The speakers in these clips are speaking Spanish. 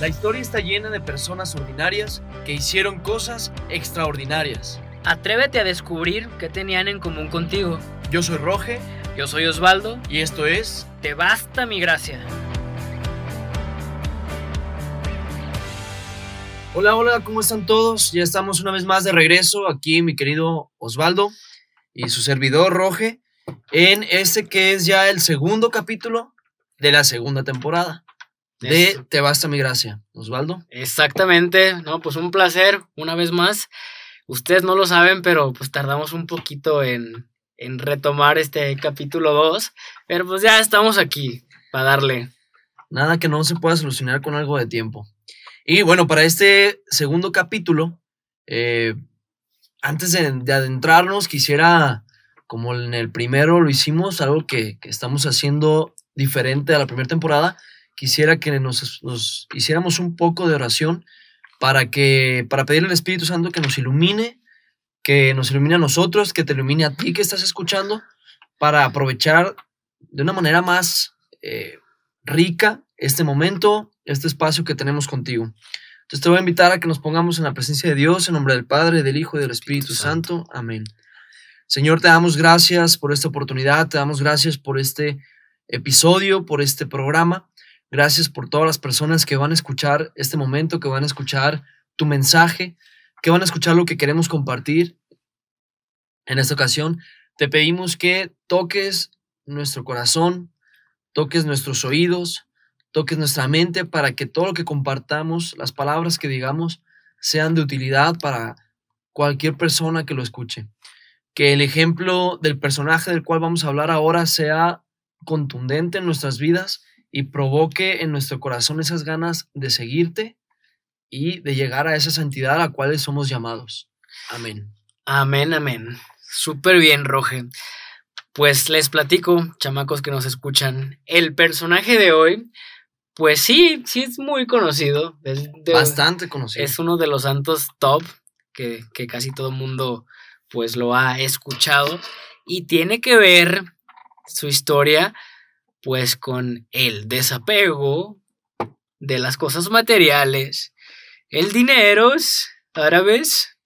La historia está llena de personas ordinarias que hicieron cosas extraordinarias. Atrévete a descubrir qué tenían en común contigo. Yo soy Roge Yo soy Osvaldo. y esto es Te basta mi gracia. Hola, hola, ¿cómo están todos? Ya estamos una vez más de regreso aquí, mi querido Osvaldo y su servidor Roge, en este que es ya el segundo capítulo de la segunda temporada de. Te basta mi gracia. Osvaldo. Exactamente. No, pues un placer, una vez más. Ustedes no lo saben, pero pues tardamos un poquito en, en retomar este capítulo 2. Pero pues ya estamos aquí para darle. Nada que no se pueda solucionar con algo de tiempo. Y bueno, para este segundo capítulo, eh, antes de, de adentrarnos, quisiera, como en el primero lo hicimos, algo que, que estamos haciendo diferente a la primera temporada, quisiera que nos, nos hiciéramos un poco de oración para que para pedirle al Espíritu Santo que nos ilumine, que nos ilumine a nosotros, que te ilumine a ti que estás escuchando, para aprovechar de una manera más eh, rica este momento, este espacio que tenemos contigo. Entonces te voy a invitar a que nos pongamos en la presencia de Dios, en nombre del Padre, del Hijo y del Espíritu Santo. Amén. Señor, te damos gracias por esta oportunidad, te damos gracias por este episodio, por este programa. Gracias por todas las personas que van a escuchar este momento, que van a escuchar tu mensaje, que van a escuchar lo que queremos compartir. En esta ocasión, te pedimos que toques nuestro corazón, toques nuestros oídos, toques nuestra mente para que todo lo que compartamos, las palabras que digamos, sean de utilidad para cualquier persona que lo escuche. Que el ejemplo del personaje del cual vamos a hablar ahora sea contundente en nuestras vidas y provoque en nuestro corazón esas ganas de seguirte y de llegar a esa santidad a la cual somos llamados. Amén. Amén, amén. Súper bien, Roge. Pues les platico, chamacos que nos escuchan. El personaje de hoy, pues sí, sí es muy conocido. Es, de- Bastante conocido. es uno de los santos top que, que casi todo el mundo pues lo ha escuchado. Y tiene que ver su historia pues con el desapego de las cosas materiales, el dineros árabes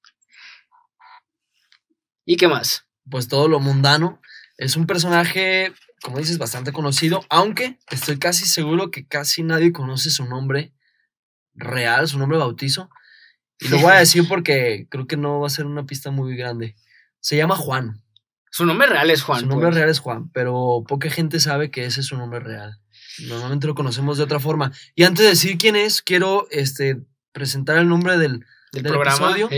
y qué más. pues todo lo mundano. Es un personaje, como dices, bastante conocido, aunque estoy casi seguro que casi nadie conoce su nombre real, su nombre bautizo. Y lo voy a decir porque creo que no va a ser una pista muy grande. Se llama Juan. Su nombre real es Juan. su nombre pues. real es Juan, pero poca gente sabe que ese es su nombre real. Normalmente lo conocemos de otra forma. Y antes de decir quién es, quiero este, presentar el nombre del, del del programa. episodio.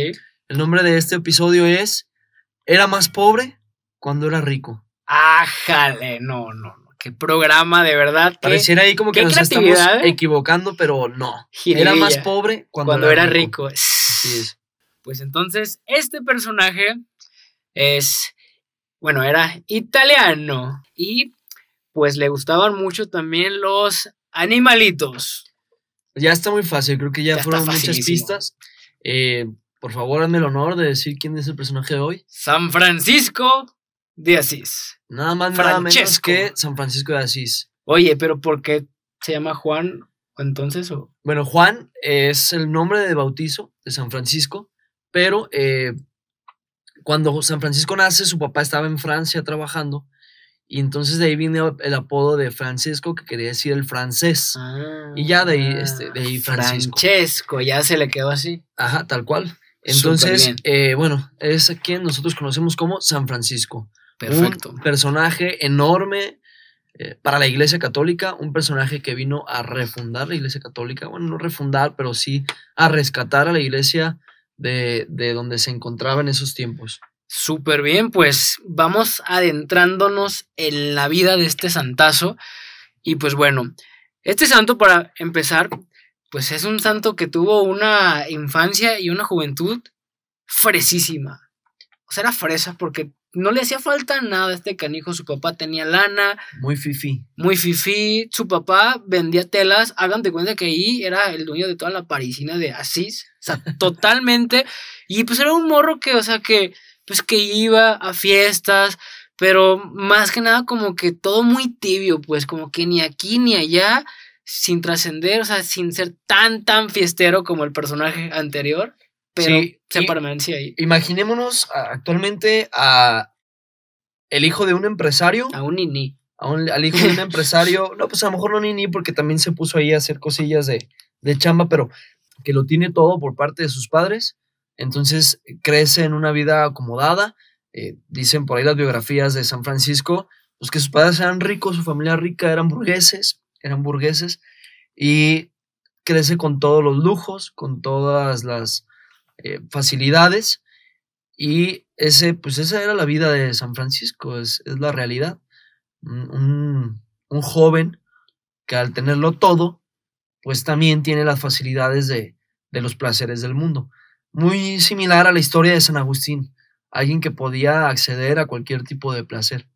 el nombre de este episodio es Era más pobre cuando era rico. Ájale, no, no, no. Qué programa, de verdad. Pareciera ahí como que nos estamos ¿eh? equivocando, pero no. Era más pobre cuando, cuando era rico. Así es. Pues entonces, este personaje es, bueno, era italiano y pues le gustaban mucho también los animalitos. Ya está muy fácil, creo que ya, fueron muchas pistas. Eh, por favor, hazme el honor de decir quién es el personaje de hoy. San Francisco de Asís. Nada más, nada menos que San Francisco de Asís. Oye, pero ¿por qué se llama Juan entonces? O? Bueno, Juan es el nombre de bautizo de San Francisco, pero eh, cuando San Francisco nace, su papá estaba en Francia trabajando, y entonces de ahí viene el apodo de Francisco, que quería decir el francés. Y ya de ahí, este, de ahí Francisco. Francesco, ya se le quedó así. Ajá, tal cual. Entonces, eh, bueno, es a quien nosotros conocemos como San Francisco. Perfecto. Un personaje enorme eh, para la Iglesia Católica, un personaje que vino a refundar la Iglesia Católica, bueno, no refundar, pero sí a rescatar a la Iglesia de, de donde se encontraba en esos tiempos. Súper bien, pues vamos adentrándonos en la vida de este santazo. Y pues bueno, este santo para empezar, pues es un santo que tuvo una infancia y una juventud fresísima. O sea, era fresa porque no le hacía falta nada a este canijo. Su papá tenía lana, Muy fifi. muy fifí. Su papá vendía telas. Hagan de cuenta que ahí era el dueño de toda la parisina de Asís. O sea, totalmente. Y pues era un morro que, o sea, que, pues que iba a fiestas, pero más que nada como que todo muy tibio, pues como que ni aquí ni allá sin trascender, o sea, sin ser tan, tan fiestero como el personaje anterior, pero Sí, se permanecía ahí. Imaginémonos actualmente a el hijo de un empresario, A un niní. a un- al hijo de un empresario, no, pues a lo mejor no ni ni porque también se puso ahí a hacer cosillas de, de chamba, pero que lo tiene todo por parte de sus padres, entonces crece en una vida acomodada, eh, dicen por ahí las biografías de San Francisco, pues que sus padres eran ricos, su familia rica, eran burgueses, eran burgueses, y crece con todos los lujos, con todas las eh, facilidades, y ese, pues esa era la vida de San Francisco, es, es la realidad. Un, un- joven que al tenerlo todo, pues también tiene las facilidades de, de los placeres del mundo. Muy similar a la historia de San Agustín, alguien que podía acceder a cualquier tipo de placer.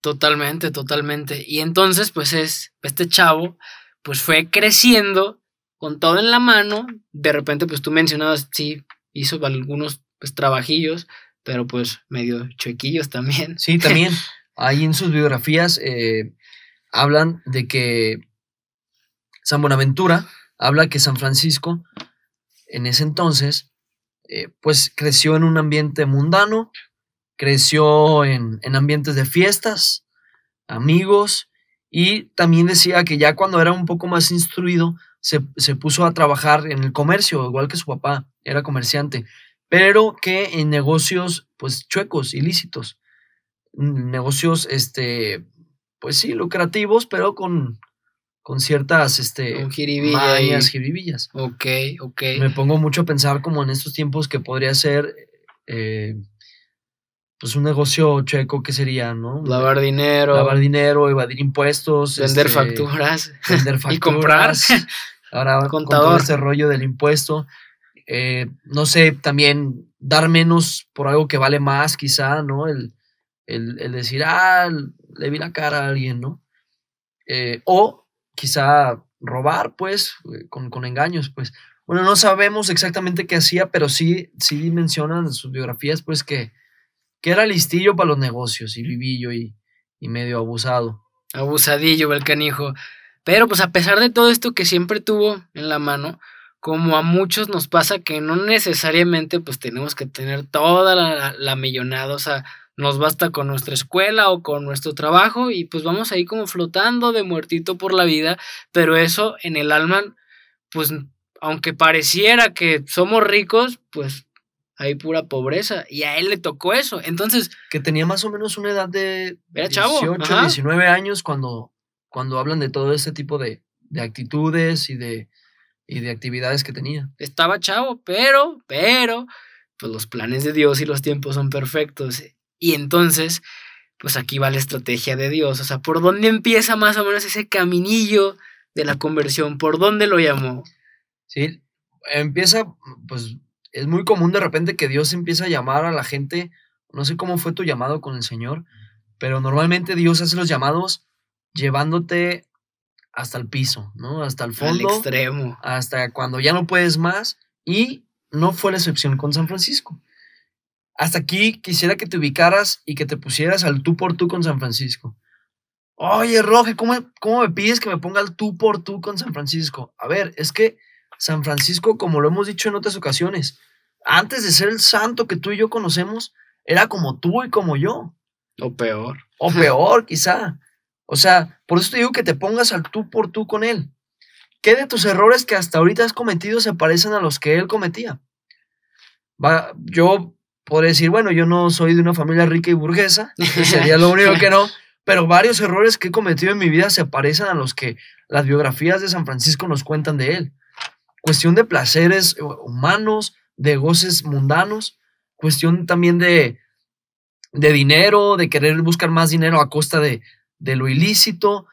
Totalmente, totalmente. Y entonces, pues es, este chavo, pues fue creciendo con todo en la mano. De repente, pues tú mencionabas, sí, hizo algunos pues, trabajillos, pero pues medio chuequillos también. Sí, también ahí en sus biografías eh, hablan de que San Buenaventura habla que San Francisco en ese entonces eh, pues creció en un ambiente mundano, creció en, en ambientes de fiestas, amigos y también decía que ya cuando era un poco más instruido se, se puso a trabajar en el comercio, igual que su papá, era comerciante, pero que en negocios pues chuecos, ilícitos negocios, este, pues sí, lucrativos, pero con, con ciertas, este, mañas, jiribillas. Ok, ok. Me pongo mucho a pensar como en estos tiempos que podría ser, eh, pues un negocio checo, ¿qué sería, no? Lavar dinero, Lavar dinero, evadir impuestos. vender este, facturas. Vender facturas. Y comprar. Ahora con todo Contador. este rollo del impuesto. Eh, no sé, también dar menos por algo que vale más, quizá, ¿no? El, el, el decir, ah, le vi la cara a alguien, ¿no? Eh, o quizá robar, pues, eh, con, con engaños, pues. Bueno, no sabemos exactamente qué hacía, pero sí, sí mencionan en sus biografías, pues, que, que era listillo para los negocios y vivillo y, y medio abusado. Abusadillo, el canijo. Pero pues a pesar de todo esto que siempre tuvo en la mano, como a muchos nos pasa que no necesariamente pues tenemos que tener toda la, la- millonada, o sea, nos basta con nuestra escuela o con nuestro trabajo y pues vamos ahí como flotando de muertito por la vida, pero eso en el alma, pues aunque pareciera que somos ricos, pues hay pura pobreza y a él le tocó eso. Entonces, que tenía más o menos una edad de Era chavo, 18, ajá. 19 años cuando, cuando hablan de todo este tipo de, de actitudes y de, y de actividades que tenía. estaba chavo, pero, pero, pues los planes de Dios y los tiempos son perfectos. Y entonces, pues aquí va la estrategia de Dios. O sea, ¿por dónde empieza más o menos ese caminillo de la conversión? ¿Por dónde lo llamó? ¿sí? Empieza, pues es muy común de repente que Dios empieza a llamar a la gente, no sé cómo fue tu llamado con el Señor, pero normalmente Dios hace los llamados llevándote hasta el piso, ¿no? Hasta el Al fondo. extremo. hasta cuando ya no puedes más y no fue la excepción con San Francisco. Hasta aquí quisiera que te ubicaras y que te pusieras al tú por tú con San Francisco. Oye, Roge, ¿cómo, ¿cómo me pides que me ponga al tú por tú con San Francisco? A ver, es que San Francisco, como lo hemos dicho en otras ocasiones, antes de ser el santo que tú y yo conocemos, era como tú y como yo. O peor. O peor, quizá. O sea, por eso te digo que te pongas al tú por tú con él. ¿Qué de tus errores que hasta ahorita has cometido se parecen a los que él cometía? Va, yo podría decir, bueno, yo no soy de una familia rica y burguesa, sería lo único que no, pero varios errores que he cometido en mi vida se parecen a los que las biografías de San Francisco nos cuentan de él. Cuestión de placeres humanos, de goces mundanos, cuestión también de, de dinero, de querer buscar más dinero a costa de, de lo ilícito.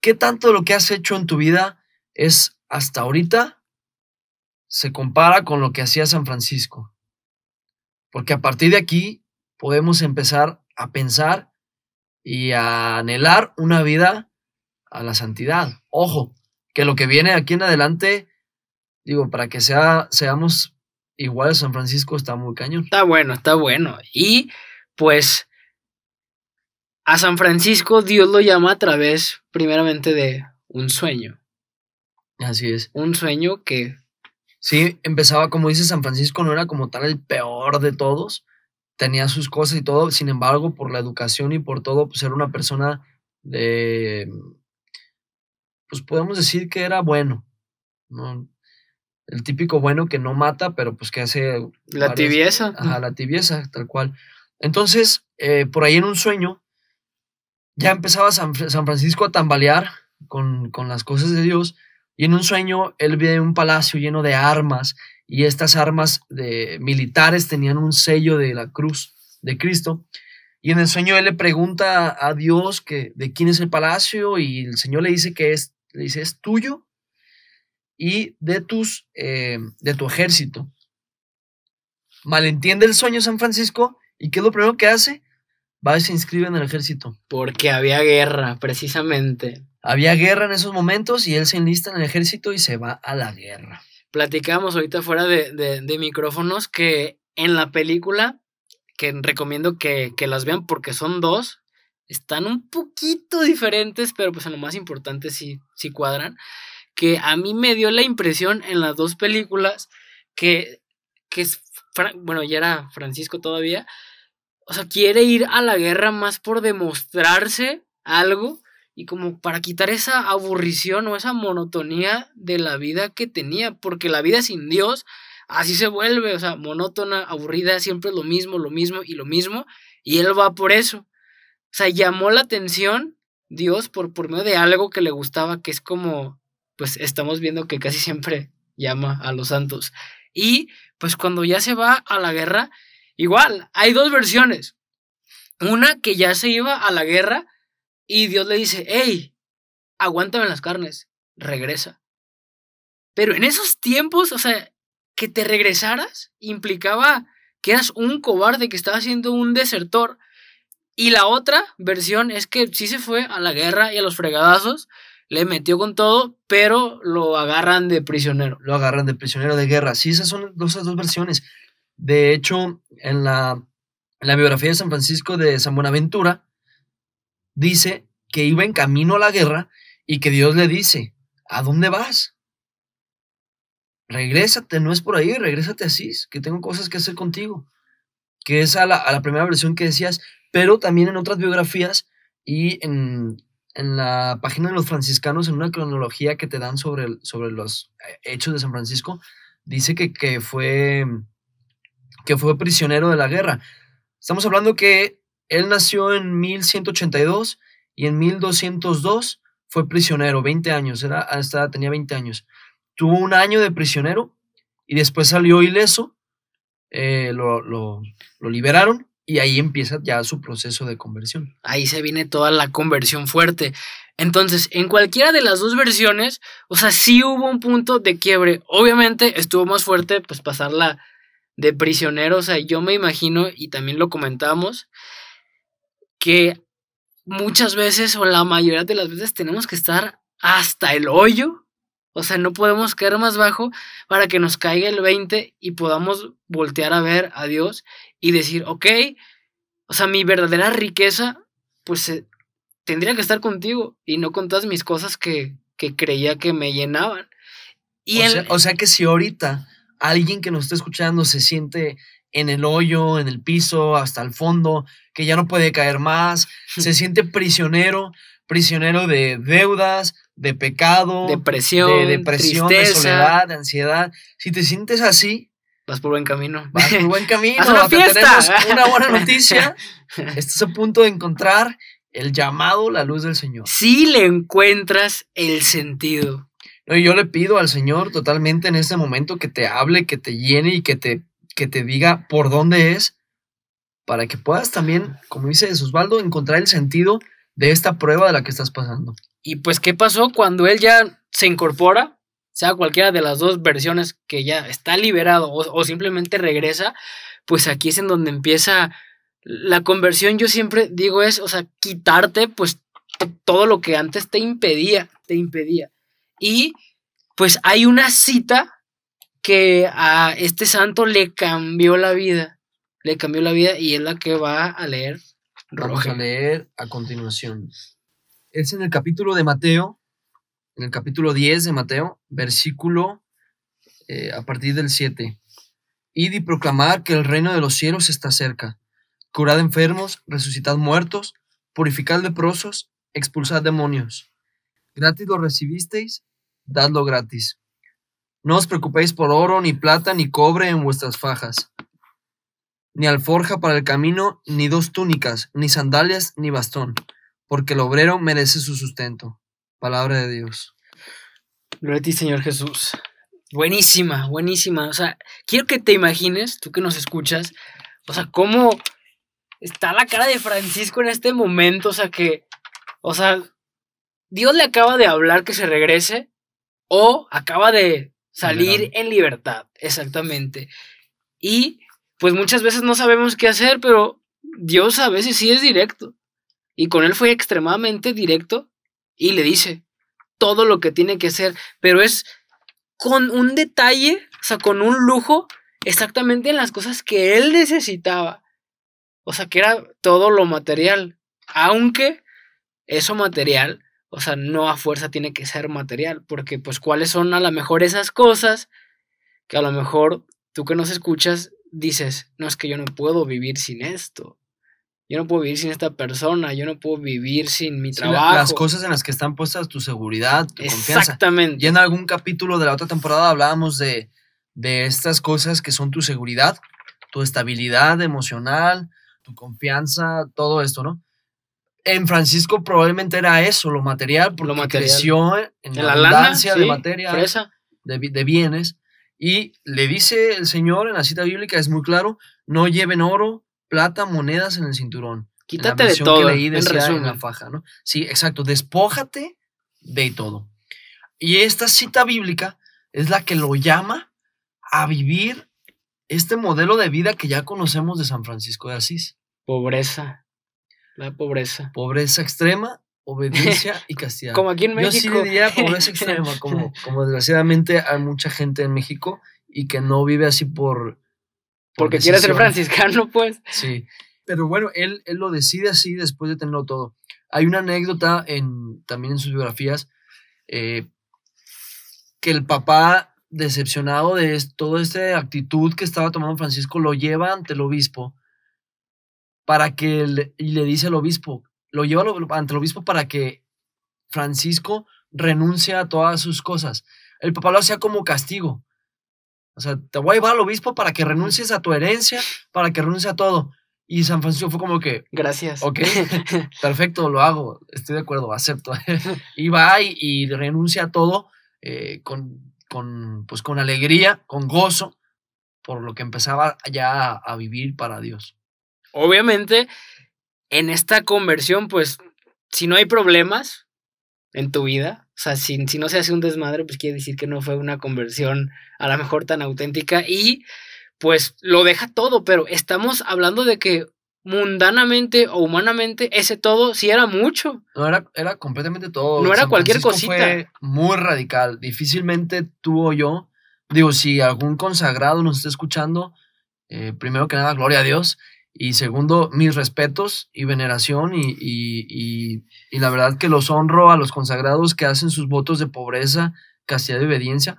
¿Qué tanto de lo que has hecho en tu vida es hasta ahorita se compara con lo que hacía San Francisco? Porque a partir de aquí podemos empezar a pensar y a anhelar una vida a la santidad. Ojo, que lo que viene aquí en adelante, digo, para que sea, seamos iguales San Francisco está muy cañón. Está bueno, está bueno. Y pues a San Francisco Dios lo llama a través primeramente de un sueño. Así es. Un sueño que Sí, empezaba, como dice San Francisco, no era como tal el peor de todos, tenía sus cosas y todo, sin embargo, por la educación y por todo, pues era una persona de, pues podemos decir que era bueno, ¿no? El típico bueno que no mata, pero pues que hace... la varias- tibieza. Ajá, la tibieza, tal cual. Entonces, eh, por ahí en un sueño, ya empezaba San, Fr- San Francisco a tambalear con, con las cosas de Dios, y en un sueño él ve un palacio lleno de armas, y estas armas de militares tenían un sello de la cruz de Cristo. Y en el sueño él le pregunta a Dios que de quién es el palacio, y el Señor le dice que es, le dice, es tuyo y de tus eh, de tu ejército. Malentiende el sueño San Francisco y ¿qué es lo primero que hace? Va y se inscribe en el ejército. Porque había guerra, precisamente. Había guerra en esos momentos y él se enlista en el ejército y se va a la guerra. Platicábamos ahorita fuera de, de- de micrófonos que en la película, que recomiendo que, que las vean porque son dos, están un poquito diferentes, pero pues en lo más importante sí, sí cuadran. Que a mí me dio la impresión en las dos películas que, que es, bueno, ya era Francisco todavía, o sea, quiere ir a la guerra más por demostrarse algo y como para quitar esa aburrición o esa monotonía de la vida que tenía, porque la vida sin Dios así se vuelve, o sea, monótona, aburrida, siempre lo mismo, lo mismo y lo mismo, y él va por eso. O sea, llamó la atención Dios por, por medio de algo que le gustaba, que es como, pues estamos viendo que casi siempre llama a los santos. Y pues cuando ya se va a la guerra, igual, hay dos versiones. Una que ya se iba a la guerra y Dios le dice, hey, aguántame las carnes, regresa. Pero en esos tiempos, o sea, que te regresaras implicaba que eras un cobarde, que estabas siendo un desertor. Y la otra versión es que sí se fue a la guerra y a los fregadazos, le metió con todo, pero lo agarran de prisionero. Lo agarran de prisionero de guerra. Sí, esas son esas dos versiones. De hecho, en la, la biografía de San Francisco de San Buenaventura, dice que iba en camino a la guerra y que Dios le dice, ¿a dónde vas? Regrésate, no es por ahí, regrésate así, que tengo cosas que hacer contigo. Que es a la, a la primera versión que decías, pero también en otras biografías y en, en la página de los franciscanos, en una cronología que te dan sobre, sobre los eh, hechos de San Francisco, dice que, que fue, que fue prisionero de la guerra. Estamos hablando que él nació en 1182 y en 1202 fue prisionero, 20 años, era, hasta tenía 20 años. Tuvo un año de prisionero y después salió ileso, eh, lo, liberaron y ahí empieza ya su proceso de conversión. Ahí se viene toda la conversión fuerte. Entonces, en cualquiera de las dos versiones, o sea, sí hubo un punto de quiebre. Obviamente estuvo más fuerte, pues pasarla de prisionero. O sea, yo me imagino, y también lo comentamos, que muchas veces, o la mayoría de las veces, tenemos que estar hasta el hoyo. O sea, no podemos caer más bajo para que nos caiga el 20 y podamos voltear a ver a Dios y decir, ok, o sea, mi verdadera riqueza, pues eh, tendría que estar contigo y no con todas mis cosas que, que creía que me llenaban. Y o, sea, o sea que si ahorita alguien que nos está escuchando se siente en el hoyo, en el piso, hasta el fondo, que ya no puede caer más, se siente prisionero, prisionero de deudas, de pecado, depresión, de depresión, de soledad, de ansiedad. Si te sientes así, vas por buen camino. vas por buen camino. Una tenemos una buena noticia. Estás a punto de encontrar el llamado, la luz del Señor. si le encuentras el sentido. Y yo le pido al Señor totalmente en este momento que te hable, que te llene y que te, que te diga por dónde es, para que puedas también, como dice Osvaldo, encontrar el sentido de esta prueba de la que estás pasando. Y pues, ¿qué pasó cuando él ya se incorpora? Sea cualquiera de las dos versiones que ya está liberado o, o simplemente regresa, pues aquí es en donde empieza la conversión. Yo siempre digo es, o sea, quitarte pues todo lo que antes te impedía, te impedía. Y pues hay una cita que a este santo le cambió la vida, le cambió la vida y es la que va a leer Vamos a leer a continuación. Es en el capítulo de Mateo, en el capítulo 10 de Mateo, versículo eh, a partir del 7. Id y proclamar que el reino de los cielos está cerca. Curad enfermos, resucitad muertos, purificad leprosos, expulsad demonios. Gratis lo recibisteis, dadlo gratis. No os preocupéis por oro, ni plata, ni cobre en vuestras fajas, ni alforja para el camino, ni dos túnicas, ni sandalias, ni bastón, porque el obrero merece su sustento. Palabra de Dios. Gloria a ti, Señor Jesús. Buenísima, buenísima. O sea, quiero que te imagines, tú que nos escuchas, o sea, cómo está la cara de Francisco en este momento. O sea, que, o sea, Dios le acaba de hablar que se regrese o acaba de salir en libertad, exactamente. Y pues muchas veces no sabemos qué hacer, pero Dios a veces sí es directo. Y con él fue extremadamente directo y le dice todo lo que tiene que hacer, pero es con un detalle, o sea, con un lujo, exactamente en las cosas que él necesitaba. O sea, que era todo lo material. Aunque eso material, o sea, no a fuerza tiene que ser material, porque pues cuáles son a lo mejor esas cosas que a lo mejor tú que nos escuchas dices, no es que yo no puedo vivir sin esto. Yo no puedo vivir sin esta persona, yo no puedo vivir sin mi trabajo. las cosas en las que están puestas tu seguridad, tu confianza. Exactamente. Y en algún capítulo de la otra temporada hablábamos de, de estas cosas que son tu seguridad, tu estabilidad emocional, tu confianza, todo esto, ¿no? En Francisco probablemente era eso, lo material, porque lo creció en, la, abundancia de materia, de, de bienes. Y le dice el Señor en la cita bíblica, es muy claro, no lleven oro, plata, monedas en el cinturón. Quítate de todo. Que leí decía en, la faja, ¿no? Sí, exacto. Despójate de todo. Y esta cita bíblica es la que lo llama a vivir este modelo de vida que ya conocemos de San Francisco de Asís. Pobreza. La pobreza. Pobreza extrema, obediencia y castidad. Como aquí en México. Yo sí diría pobreza extrema, como, como desgraciadamente hay mucha gente en México y que no vive así por porque quiere ser franciscano, pues. Sí. Pero bueno, él, él lo decide así después de tenerlo todo. Hay una anécdota en, también en sus biografías eh, que el papá, decepcionado de toda esta actitud que estaba tomando Francisco, lo lleva ante el obispo para que le, y le dice al obispo, lo lleva ante el obispo para que Francisco renuncie a todas sus cosas. El papá lo hacía como castigo. O sea, te voy a llevar al obispo para que renuncies a tu herencia, para que renuncies a todo. Y San Francisco fue como que. Gracias. Ok, perfecto, lo hago, estoy de acuerdo, acepto. y va y, renuncia a todo eh, con, con, pues, con alegría, con gozo, por lo que empezaba ya a vivir para Dios. Obviamente, en esta conversión, pues, si no hay problemas en tu vida, o sea, si, si no se hace un desmadre, pues quiere decir que no fue una conversión a lo mejor tan auténtica y pues lo deja todo, pero estamos hablando de que mundanamente o humanamente ese todo sí era mucho. No, era, era completamente todo. No era cualquier cosita. Fue muy radical. Difícilmente tú o yo, digo, si algún consagrado nos está escuchando, eh, primero que nada, gloria a Dios. Y segundo, mis respetos y veneración y, y, y, la verdad que los honro a los consagrados que hacen sus votos de pobreza, castidad y obediencia,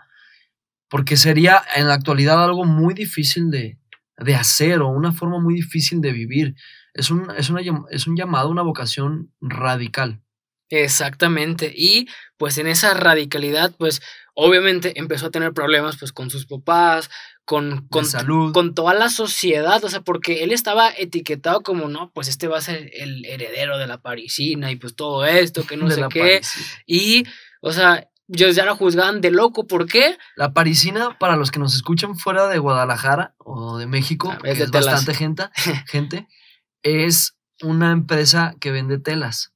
porque sería en la actualidad algo muy difícil de, de hacer o una forma muy difícil de vivir. Es un, es, una, es un llamado, una vocación radical. Exactamente. Y pues en esa radicalidad, pues obviamente empezó a tener problemas pues con sus papás, con, con, salud. con toda la sociedad, o sea, porque él estaba etiquetado como, no, pues este va a ser el heredero de la parisina y pues todo esto, que no sé qué. Y, o sea, ellos ya lo juzgaban de loco, ¿por qué? La parisina, para los que nos escuchan fuera de Guadalajara o de México, es, bastante gente, gente, es una empresa que vende telas.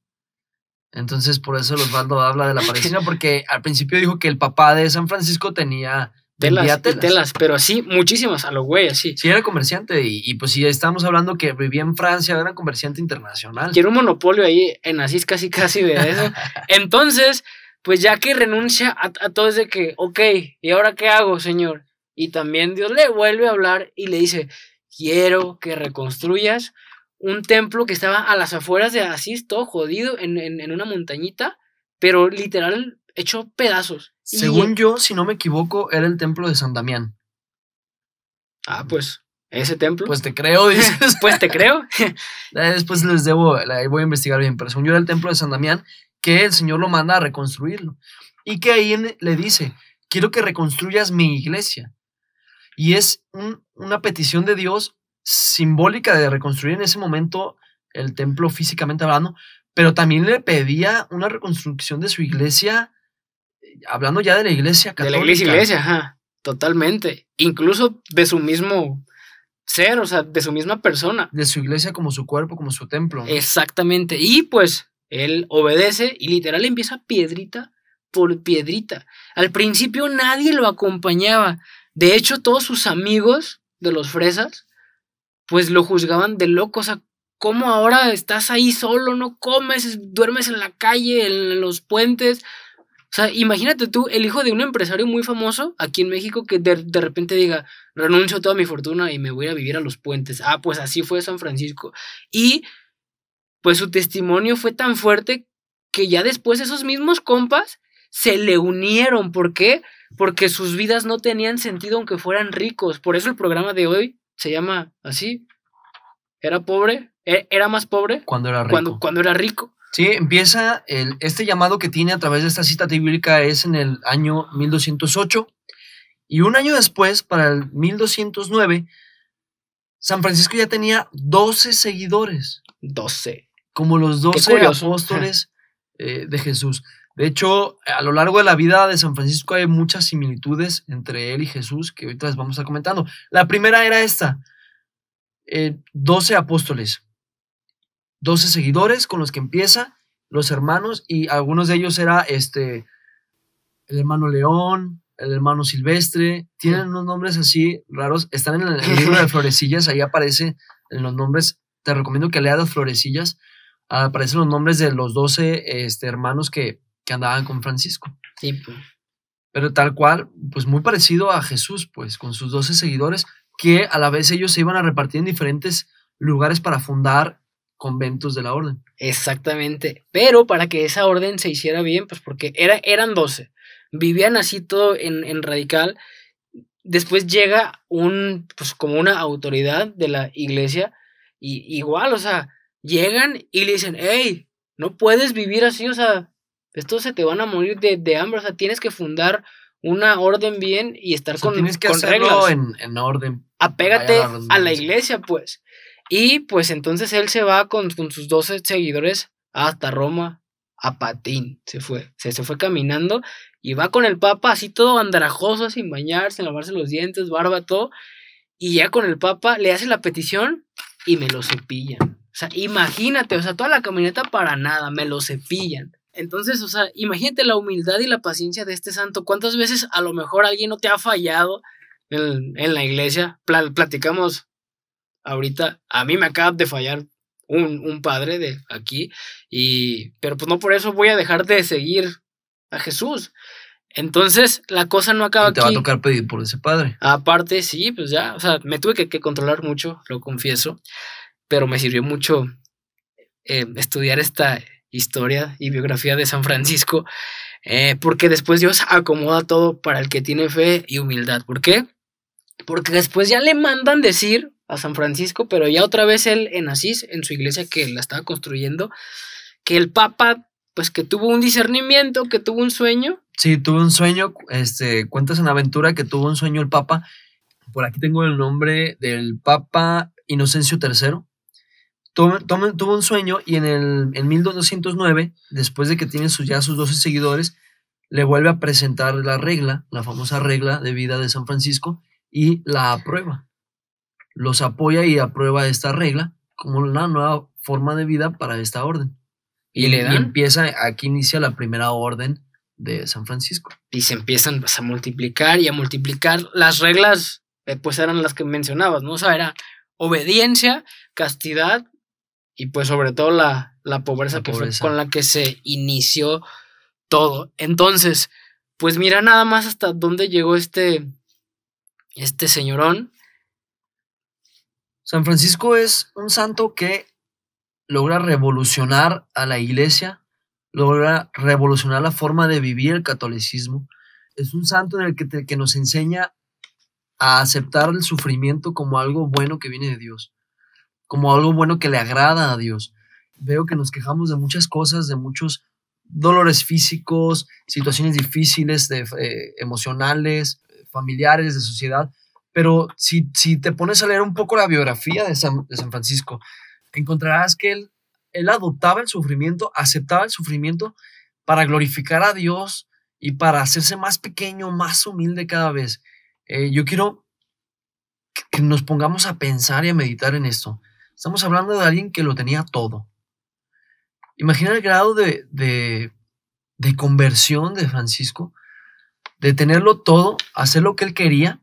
Entonces, por eso Osvaldo habla de la parisina, porque al principio dijo que el papá de San Francisco tenía telas, telas. pero así, muchísimas, a lo güey, así. Sí, era comerciante, y, pues si estamos hablando que vivía en Francia, era comerciante internacional. Quiere un monopolio ahí en Asís casi casi de eso. Entonces, pues ya que renuncia a, a todo es de que, ok, ¿y ahora qué hago, señor? Y también Dios le vuelve a hablar y le dice, quiero que reconstruyas un templo que estaba a las afueras de Asís, todo jodido, en, en, en una montañita, pero literal hecho pedazos. Y- Según yo, si no me equivoco, era el templo de San Damián. Ah, pues, ese templo. Pues te creo, dices. pues te creo. Después les debo, voy a investigar bien, pero según yo era el templo de San Damián, que el Señor lo manda a reconstruirlo. Y que ahí le dice, quiero que reconstruyas mi iglesia. Y es un- una petición de Dios simbólica de reconstruir en ese momento el templo físicamente hablando, pero también le pedía una reconstrucción de su iglesia, hablando ya de la iglesia De católica. la iglesia, iglesia, ajá. Totalmente. Incluso de su mismo ser, o sea, de su misma persona. De su iglesia como su cuerpo, como su templo. Exactamente. Y pues él obedece y literal empieza piedrita por piedrita. Al principio nadie lo acompañaba. De hecho, todos sus amigos de los fresas, pues lo juzgaban de loco. O sea, ¿cómo ahora estás ahí solo? No comes, duermes en la calle, en los puentes. O sea, imagínate tú, el hijo de un empresario muy famoso aquí en México que de, de repente diga, renuncio a toda mi fortuna y me voy a vivir a los puentes. Ah, pues así fue San Francisco. Y pues su testimonio fue tan fuerte que ya después esos mismos compas se le unieron. ¿Por qué? Porque sus vidas no tenían sentido aunque fueran ricos. Por eso el programa de hoy se llama así. Era pobre, e- era más pobre Cuando era rico. cuando, cuando era rico. Sí, empieza el, este llamado que tiene a través de esta cita bíblica es en el año 1208 y un año después, para el 1209, San Francisco ya tenía 12 seguidores, 12. como los 12 curioso. apóstoles eh, de Jesús. De hecho, a lo largo de la vida de San Francisco hay muchas similitudes entre él y Jesús que ahorita les vamos a estar comentando. La primera era esta, eh, 12 apóstoles, 12 seguidores con los que empieza, los hermanos, y algunos de ellos era este, el hermano León, el hermano Silvestre, tienen unos nombres así raros, están en el, el libro de Florecillas, ahí aparece en los nombres, te recomiendo que leas las Florecillas, aparecen los nombres de los 12 este, hermanos que, que andaban con Francisco. Sí, pues. Pero tal cual, pues muy parecido a Jesús, pues con sus 12 seguidores, que a la vez ellos se iban a repartir en diferentes lugares para fundar conventos de la orden. Exactamente. Pero para que esa orden se hiciera bien, pues porque era, eran 12. Vivían así todo en, en radical. Después llega un, pues como una autoridad de la iglesia. Y igual, o sea, llegan y le dicen, hey, no puedes vivir así, o sea, estos se te van a morir de, de hambre, o sea, tienes que fundar una orden bien y estar O sea, con, tienes que con hacerlo reglas en, en orden. apégate a la iglesia, pues. Y pues entonces él se va con, con sus 12 seguidores hasta Roma, a patín, se fue, se, se fue caminando y va con el papa así todo andrajoso, sin bañarse, sin lavarse los dientes, barba, todo. Y ya con el papa le hace la petición y me lo cepillan. O sea, imagínate, o sea, toda la caminata para nada, me lo cepillan. Entonces, o sea, imagínate la humildad y la paciencia de este santo. ¿Cuántas veces a lo mejor alguien no te ha fallado en, en la iglesia? Pla- platicamos ahorita, a mí me acaba de fallar un, un padre de aquí, y, pero pues no por eso voy a dejar de seguir a Jesús. Entonces, la cosa no acaba Y te va a aquí. tocar pedir por ese padre. Aparte, sí, pues ya, o sea, me tuve que, que controlar mucho, lo confieso, pero me sirvió mucho eh, estudiar esta historia y biografía de San Francisco, eh, porque después Dios acomoda todo para el que tiene fe y humildad. ¿Por qué? Porque después ya le mandan decir a San Francisco, pero ya otra vez él en Asís, en su iglesia que la estaba construyendo, que el Papa, pues que tuvo un discernimiento, que tuvo un sueño, Sí, tuve un sueño, este, cuentas en aventura que tuvo un sueño el Papa. Por aquí tengo el nombre del Papa Inocencio III. Tuvo, tuvo- tuvo un sueño y en, el, en 1209, después de que tiene sus, ya sus 12 seguidores, le vuelve a presentar la regla, la famosa regla de vida de San Francisco, y la aprueba. Los apoya y aprueba esta regla como una nueva forma de vida para esta orden. Y le dan. empieza, aquí inicia la primera orden de San Francisco. y se empiezan pues, a multiplicar y a multiplicar. Las reglas, eh, pues eran las que mencionabas, ¿no? O sea, era obediencia, castidad y pues sobre todo la, la pobreza, La que fue pobreza. con la que se inició todo. Entonces, pues mira nada más hasta dónde llegó este, este señorón. San Francisco es un santo que logra revolucionar a la iglesia logra revolucionar la forma de vivir el catolicismo. Es un santo en el que, nos enseña a aceptar el sufrimiento como algo bueno que viene de Dios, como algo bueno que le agrada a Dios. Veo que nos quejamos de muchas cosas, de muchos dolores físicos, situaciones difíciles, de, eh, emocionales, familiares, de sociedad, pero si, si te pones a leer un poco la biografía de San, de San Francisco, encontrarás que él, él adoptaba el sufrimiento, aceptaba el sufrimiento para glorificar a Dios y para hacerse más pequeño, más humilde cada vez. Eh, yo quiero que, nos pongamos a pensar y a meditar en esto. Estamos hablando de alguien que lo tenía todo. Imagina el grado de, de, de conversión de Francisco, de tenerlo todo, hacer lo que él quería.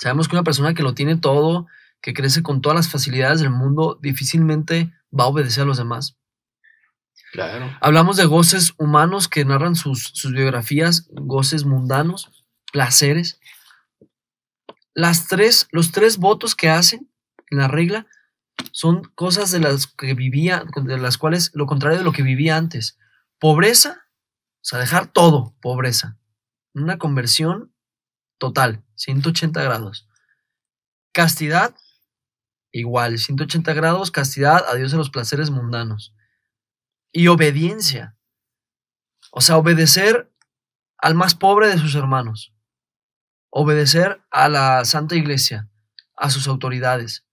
Sabemos que una persona que lo tiene todo, que crece con todas las facilidades del mundo, difícilmente va a obedecer a los demás. Claro. Hablamos de goces humanos que narran sus, sus biografías, goces mundanos, placeres. Las tres, los tres votos que hacen en la regla son cosas de las que vivía, de las cuales lo contrario de lo que vivía antes. Pobreza, o sea, dejar todo, pobreza. Una conversión total, 180 grados. Castidad, igual, 180 grados, castidad, adiós a los placeres mundanos. Y obediencia. O sea, obedecer al más pobre de sus hermanos. Obedecer a la Santa Iglesia, a sus autoridades.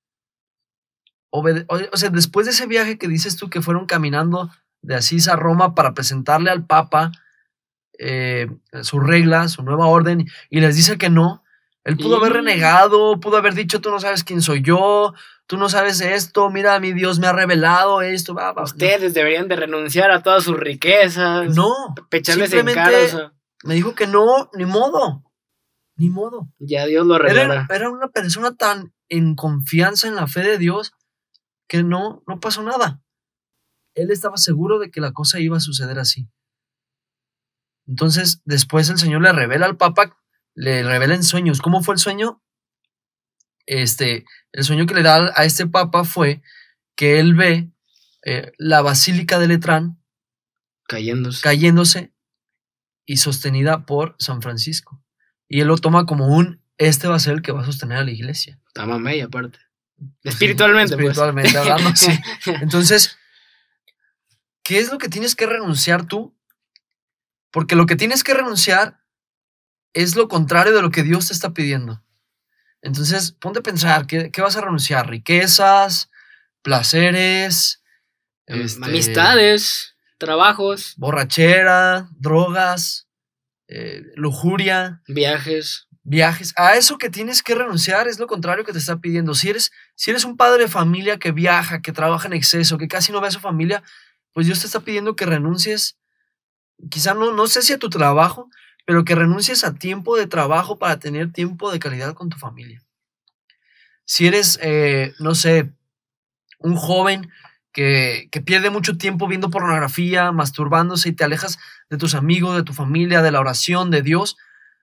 O sea, después de ese viaje que dices tú que fueron caminando de Asís a Roma para presentarle al Papa eh, su regla, su nueva orden, y les dice que no, él pudo haber Y- renegado, pudo haber dicho, tú no sabes quién soy yo, tú no sabes esto, mira, mi Dios me ha revelado esto. va, va". Ustedes deberían de renunciar a todas sus riquezas. No, Pecharles en cara. me dijo que no, ni modo, ni modo. ya Dios lo Era, revelará. era una persona tan en confianza en la fe de Dios que no, no pasó nada. Él estaba seguro de que la cosa iba a suceder así. Entonces, después el Señor le revela al Papa, le revela en sueños. ¿Cómo fue el sueño? Este, el sueño que le da a este Papa fue que él ve eh, la Basílica de Letrán Cayéndose. cayéndose y sostenida por San Francisco. Y él lo toma como un, este va a ser el que va a sostener a la iglesia. Está mamey, aparte. Espiritualmente, pues. Espiritualmente hablando, sí. Entonces, ¿qué es lo que tienes que renunciar tú? Porque lo que tienes que renunciar es lo contrario de lo que Dios te está pidiendo. Entonces, ponte a pensar, ¿qué, qué vas a renunciar? ¿Riquezas? ¿Placeres? este, Amistades, trabajos, borrachera, drogas, eh, lujuria, viajes. viajes. A eso que tienes que renunciar es lo contrario que te está pidiendo. Si eres, si eres un padre de familia que viaja, que trabaja en exceso, que casi no ve a su familia, pues Dios te está pidiendo que renuncies, quizá no, no sé si a tu trabajo, pero que renuncies a tiempo de trabajo para tener tiempo de calidad con tu familia. Si eres, eh, no sé, un joven que, que pierde mucho tiempo viendo pornografía, masturbándose y te alejas de tus amigos, de tu familia, de la oración, de Dios,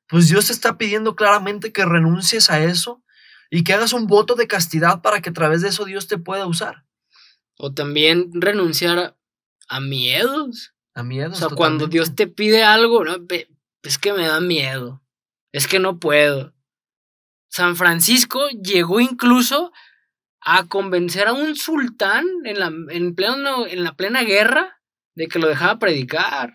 pues Dios te está pidiendo claramente que renuncies a eso y que hagas un voto de castidad para que a través de eso Dios te pueda usar. O también renunciar a, miedos. A miedo. O sea, cuando Dios te pide algo, ¿no? Es que me da miedo. Es que no puedo. San Francisco llegó incluso a convencer a un sultán en la, en pleno, en la plena guerra de que lo dejaba predicar.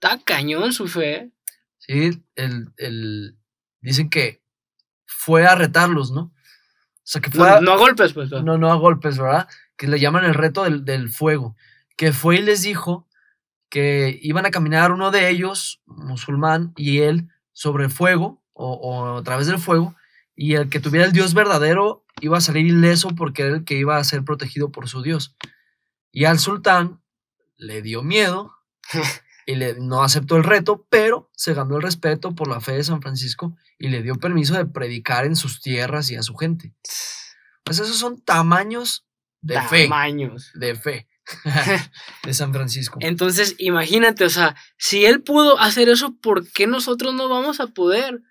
Está cañón su fe. Sí, el, el- dicen que fue a retarlos, ¿no? O sea, que fue No, a, no a golpes, pues. pero- no, no a golpes, ¿verdad? Que le llaman el reto del, del fuego. Que fue y les dijo que iban a caminar uno de ellos, musulmán, y él sobre el fuego, o, o a través del fuego, y el que tuviera el Dios verdadero iba a salir ileso porque era el que iba a ser protegido por su Dios. Y al sultán le dio miedo y le, no aceptó el reto, pero se ganó el respeto por la fe de San Francisco y le dio permiso de predicar en sus tierras y a su gente. Pues esos son tamaños de fe, Tamaños. de fe de San Francisco. Entonces, imagínate, o sea, si él pudo hacer eso, ¿por qué nosotros no vamos a poder?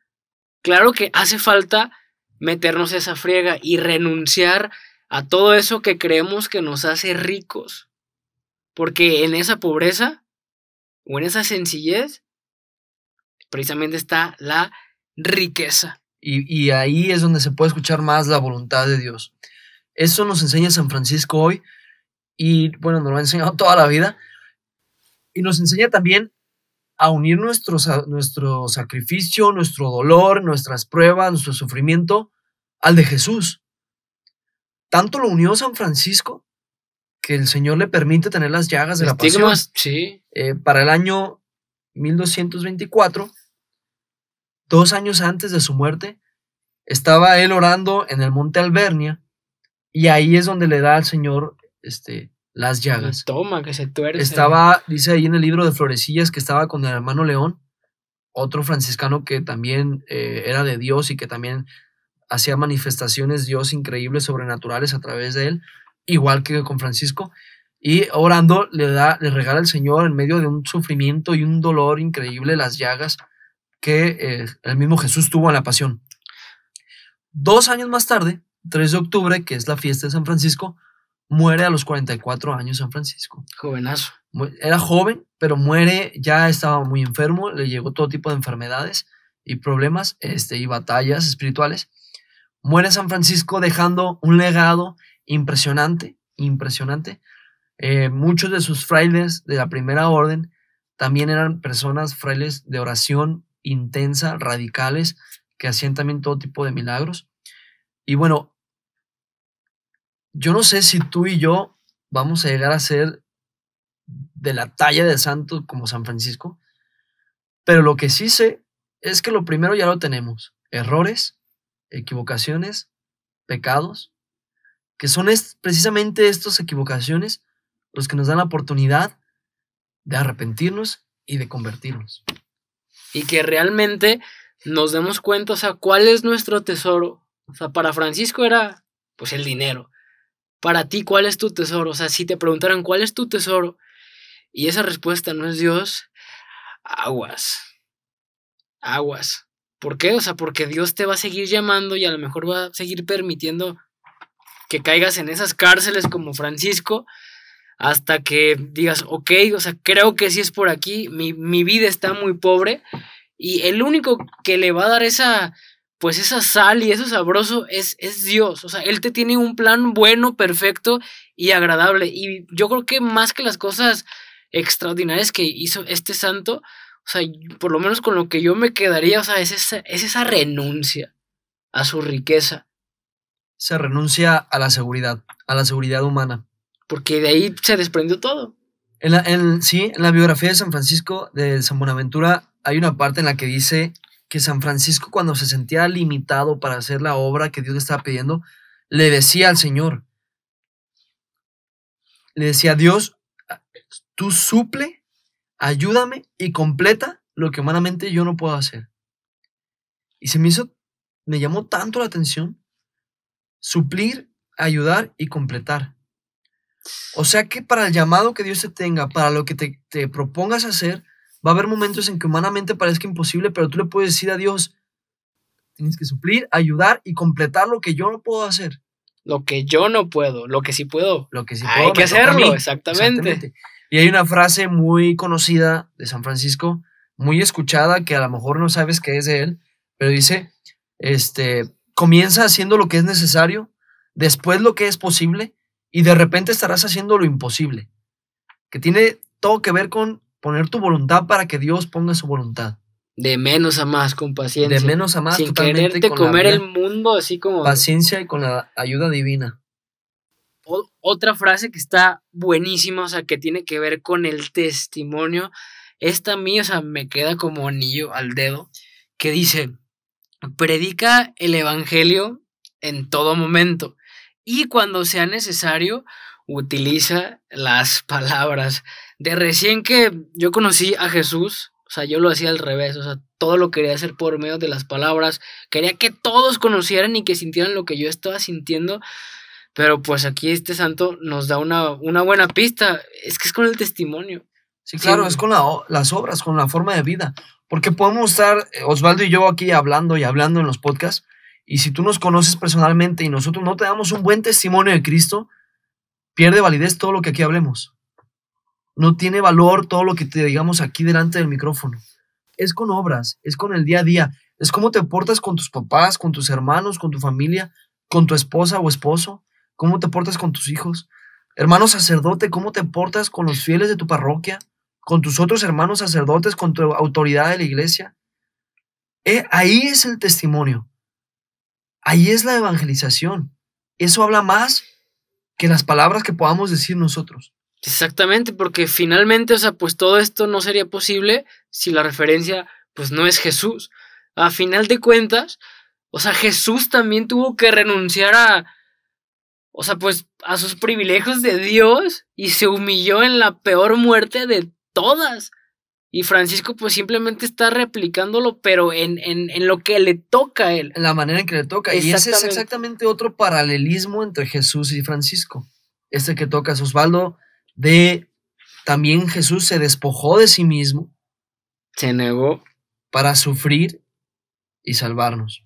Claro que hace falta meternos esa friega y renunciar a todo eso que creemos que nos hace ricos. porque en esa pobreza o en esa sencillez precisamente está la riqueza. Y, y ahí es donde se puede escuchar más la voluntad de Dios. Eso nos enseña San Francisco hoy y bueno, nos lo ha enseñado toda la vida. Y nos enseña también a unir nuestro, nuestro sacrificio, nuestro dolor, nuestras pruebas, nuestro sufrimiento al de Jesús. Tanto lo unió San Francisco que el Señor le permite tener las llagas de la pasión. Sí. Eh, para el año 1224, dos años antes de su muerte, estaba él orando en el monte Albernia y ahí es donde le da al Señor este, las llagas. Toma, que se tuerce. Estaba, dice ahí en el libro de Florecillas, que estaba con el hermano León, otro franciscano que también eh, era de Dios y que también hacía manifestaciones Dios increíbles, sobrenaturales a través de él, igual que con Francisco. Y orando le da, le regala al Señor en medio de un sufrimiento y un dolor increíble las llagas que eh, el mismo Jesús tuvo en la pasión. Dos años más tarde, 3 de octubre, que es la fiesta de San Francisco, muere a los 44 años San Francisco. Jovenazo. Era joven, pero muere, ya estaba muy enfermo, le llegó todo tipo de enfermedades y problemas este, y batallas espirituales. Muere San Francisco dejando un legado impresionante, impresionante. Eh, muchos de sus frailes de la primera orden también eran personas, frailes de oración intensa, radicales, que hacían también todo tipo de milagros. Y bueno, yo no sé si tú y yo vamos a llegar a ser de la talla de santo como San Francisco, pero lo que sí sé es que lo primero ya lo tenemos, errores, equivocaciones, pecados, que son precisamente estas equivocaciones los que nos dan la oportunidad de arrepentirnos y de convertirnos. Y que realmente nos demos cuenta, o sea, cuál es nuestro tesoro. O sea, para Francisco era pues el dinero para ti, ¿cuál es tu tesoro? O sea, si te preguntaran cuál es tu tesoro y esa respuesta no es Dios, aguas. Aguas. ¿Por qué? O sea, porque Dios te va a seguir llamando y a lo mejor va a seguir permitiendo que caigas en esas cárceles como Francisco hasta que digas, ok, o sea, creo que sí es por aquí, mi, mi vida está muy pobre y el único que le va a dar esa pues esa sal y eso sabroso es, es Dios. O sea, Él te tiene un plan bueno, perfecto y agradable. Y yo creo que más que las cosas extraordinarias que hizo este santo, o sea, por lo menos con lo que yo me quedaría, o sea, es esa, es esa renuncia a su riqueza. Se renuncia a la seguridad, a la seguridad humana. Porque de ahí se desprendió todo. En la, en, sí, en la biografía de San Francisco de San Buenaventura hay una parte en la que dice que San Francisco cuando se sentía limitado para hacer la obra que Dios le estaba pidiendo, le decía al Señor, le decía, Dios, tú suple, ayúdame y completa lo que humanamente yo no puedo hacer. Y se me hizo, me llamó tanto la atención, suplir, ayudar y completar. O sea que para el llamado que Dios te tenga, para lo que te, te propongas hacer, Va a haber momentos en que humanamente parezca imposible, pero tú le puedes decir a Dios, tienes que suplir, ayudar y completar lo que yo no puedo hacer. Lo que yo no puedo, lo que sí puedo. Lo que sí puedo. Hay que hacerlo, exactamente. Y hay una frase muy conocida de San Francisco, muy escuchada, que a lo mejor no sabes qué es de él, pero dice, este, comienza haciendo lo que es necesario, después lo que es posible, y de repente estarás haciendo lo imposible. Que tiene todo que ver con poner tu voluntad para que Dios ponga su voluntad. De menos a más, con paciencia. De menos a más. Sin quererte comer el mundo así como... Paciencia y con la ayuda divina. otra frase que está buenísima, o sea, que tiene que ver con el testimonio. Esta mía, o sea, me queda como anillo al dedo, que dice, predica el Evangelio en todo momento y cuando sea necesario, utiliza las palabras. De recién que yo conocí a Jesús, o sea, yo lo hacía al revés, o sea, todo lo quería hacer por medio de las palabras, quería que todos conocieran y que sintieran lo que yo estaba sintiendo, pero pues aquí este santo nos da una, una buena pista, es que es con el testimonio. Sí, claro, es con las obras, con la forma de vida, porque podemos estar, eh, Osvaldo y yo aquí hablando y hablando en los podcasts, y si tú nos conoces personalmente y nosotros no te damos un buen testimonio de Cristo, pierde validez todo lo que aquí hablemos. No tiene valor todo lo que te digamos aquí delante del micrófono. Es con obras, es con el día a día, es cómo te portas con tus papás, con tus hermanos, con tu familia, con tu esposa o esposo, cómo te portas con tus hijos. Hermano sacerdote, cómo te portas con los fieles de tu parroquia, con tus otros hermanos sacerdotes, con tu autoridad de la iglesia. Eh, ahí es el testimonio. Ahí es la evangelización. Eso habla más que las palabras que podamos decir nosotros. Exactamente, porque finalmente, o sea, pues todo esto no sería posible si la referencia, pues no es Jesús. A final de cuentas, o sea, Jesús también tuvo que renunciar a, o sea, pues a sus privilegios de Dios y se humilló en la peor muerte de todas. Y Francisco pues simplemente está replicándolo, pero en, en, lo que le toca a él. En la manera en que le toca. Y ese es exactamente otro paralelismo entre Jesús y Francisco. Este que toca a Osvaldo, de también Jesús se despojó de sí mismo. Se negó. Para sufrir y salvarnos.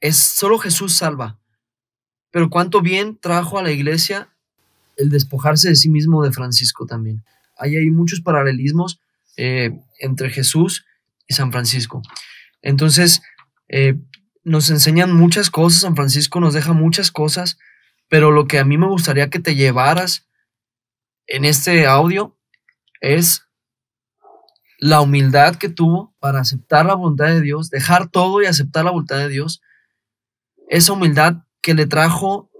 Es solo Jesús salva. Pero cuánto bien trajo a la iglesia el despojarse de sí mismo de Francisco también ahí hay muchos paralelismos eh, entre Jesús y San Francisco. Entonces, eh, nos enseñan muchas cosas, San Francisco nos deja muchas cosas, pero lo que a mí me gustaría que te llevaras en este audio es la humildad que tuvo para aceptar la voluntad de Dios, dejar todo y aceptar la voluntad de Dios, esa humildad que le trajo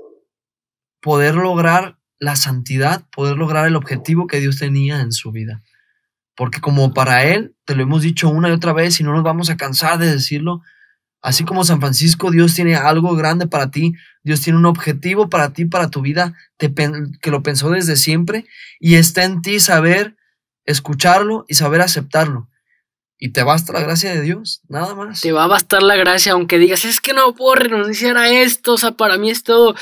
poder lograr la santidad, poder lograr el objetivo que Dios tenía en su vida. Porque como para Él, te lo hemos dicho una y otra vez y no nos vamos a cansar de decirlo, así como San Francisco, Dios tiene algo grande para ti, Dios tiene un objetivo para ti, para tu vida, que lo pensó desde siempre y está en ti saber escucharlo y saber aceptarlo. Y te basta la gracia de Dios, nada más. Te va a bastar la gracia, aunque digas, es que no puedo renunciar a esto, o sea, para mí es todo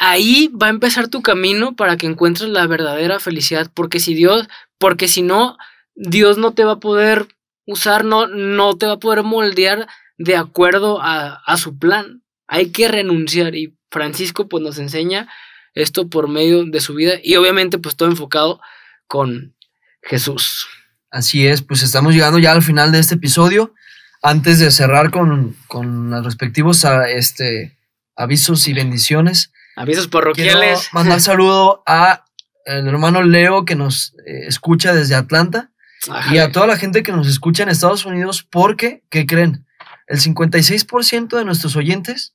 ahí va a empezar tu camino para que encuentres la verdadera felicidad, porque si Dios, porque si no, Dios no te va a poder usar, no, no te va a poder moldear de acuerdo a, a su plan. Hay que renunciar y Francisco pues nos enseña esto por medio de su vida y obviamente pues todo enfocado con Jesús. Así es, pues estamos llegando ya al final de este episodio. Antes de cerrar con, con los respectivos este, avisos y bendiciones, Avisos parroquiales. Quiero mandar saludo a el hermano Leo que nos eh, escucha desde Atlanta y a toda la gente que nos escucha en Estados Unidos porque, ¿qué creen? El 56% de nuestros oyentes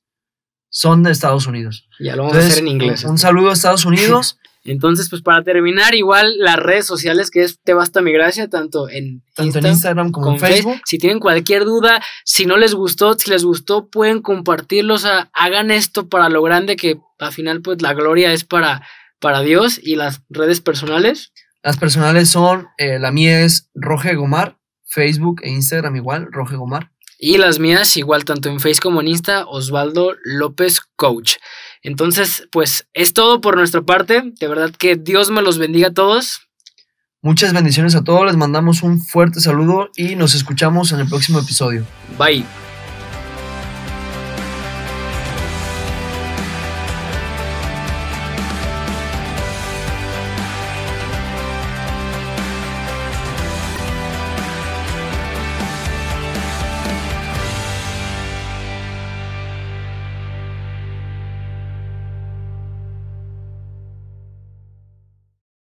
son de Estados Unidos. Ya lo vamos a hacer en inglés. Un, saludo a Estados Unidos. Entonces, pues para terminar, igual las redes sociales que es Te Basta Mi Gracia, tanto en, Instagram como en Facebook. Si tienen cualquier duda, si no les gustó, si les gustó, pueden compartirlos. hagan esto para lo grande que al final, pues la gloria es para, para Dios y las redes personales. Las personales son, eh, la mía es Roge Gomar, Facebook e Instagram igual, Roge Gomar. Y las mías, igual tanto en Facebook como en Insta, Osvaldo López Coach. Entonces, pues es todo por nuestra parte. De verdad que Dios me los bendiga a todos. Muchas bendiciones a todos. Les mandamos un fuerte saludo y nos escuchamos en el próximo episodio. Bye.